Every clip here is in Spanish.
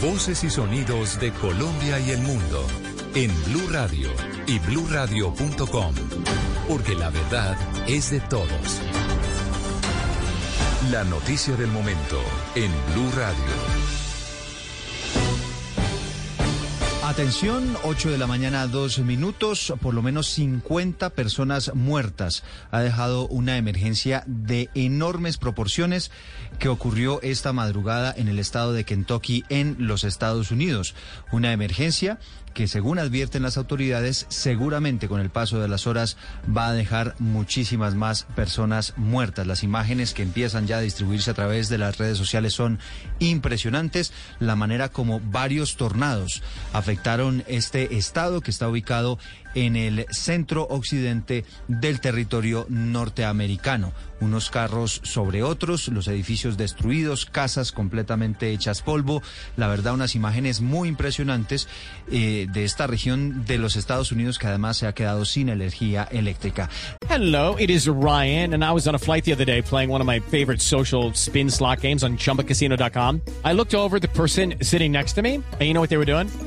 Voces y sonidos de Colombia y el mundo en Blue Radio y BlueRadio.com, porque la verdad es de todos. La noticia del momento en Blue Radio. Atención, 8 de la mañana, dos minutos, por lo menos 50 personas muertas. Ha dejado una emergencia de enormes proporciones que ocurrió esta madrugada en el estado de Kentucky, en los Estados Unidos. Una emergencia que según advierten las autoridades, seguramente con el paso de las horas va a dejar muchísimas más personas muertas. Las imágenes que empiezan ya a distribuirse a través de las redes sociales son impresionantes. La manera como varios tornados afectaron este estado que está ubicado en el centro occidente del territorio norteamericano. Unos carros sobre otros, los edificios destruidos, casas completamente hechas polvo. La verdad, unas imágenes muy impresionantes eh, de esta región de los Estados Unidos que además se ha quedado sin energía eléctrica. Hello, it is Ryan, and I was on a flight the other day playing one of my favorite social spin slot games on chumbacasino.com. I looked over the person sitting next to me, and you know what they were doing?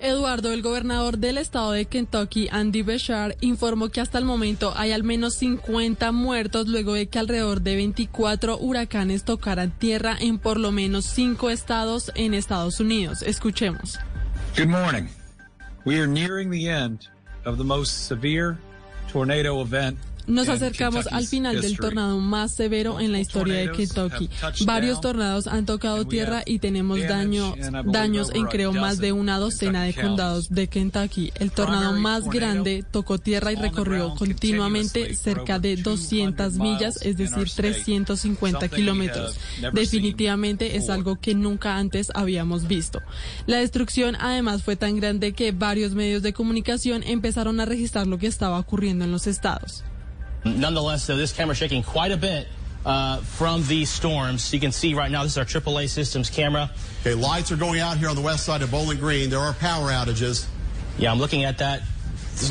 Eduardo, el gobernador del estado de Kentucky, Andy Beshear, informó que hasta el momento hay al menos 50 muertos luego de que alrededor de 24 huracanes tocaran tierra en por lo menos cinco estados en Estados Unidos. Escuchemos. Good morning. We are nearing the end of the most severe tornado event Nos acercamos al final del tornado más severo en la historia de Kentucky. Varios tornados han tocado tierra y tenemos daño, daños en creo más de una docena de condados de Kentucky. El tornado más grande tocó tierra y recorrió continuamente cerca de 200 millas, es decir, 350 kilómetros. Definitivamente es algo que nunca antes habíamos visto. La destrucción además fue tan grande que varios medios de comunicación empezaron a registrar lo que estaba ocurriendo en los estados. Nonetheless, though, this camera shaking quite a bit uh, from these storms. You can see right now, this is our AAA systems camera. Okay, lights are going out here on the west side of Bowling Green. There are power outages. Yeah, I'm looking at that.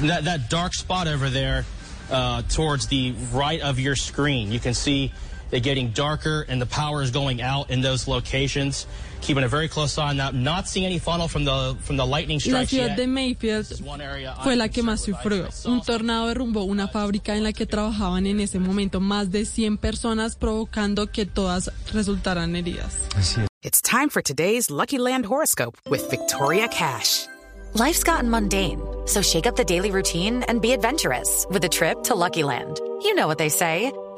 That, that dark spot over there uh, towards the right of your screen. You can see it getting darker and the power is going out in those locations. Keeping a very close eye on that. Not seeing any funnel from the, from the lightning La strikes ciudad yet. de Mayfield fue la que más sufrió. Un tornado derrumbó una fábrica en la que trabajaban en ese momento más de 100 personas, provocando que todas resultaran heridas. It's time for today's Lucky Land horoscope with Victoria Cash. Life's gotten mundane, so shake up the daily routine and be adventurous with a trip to Lucky Land. You know what they say.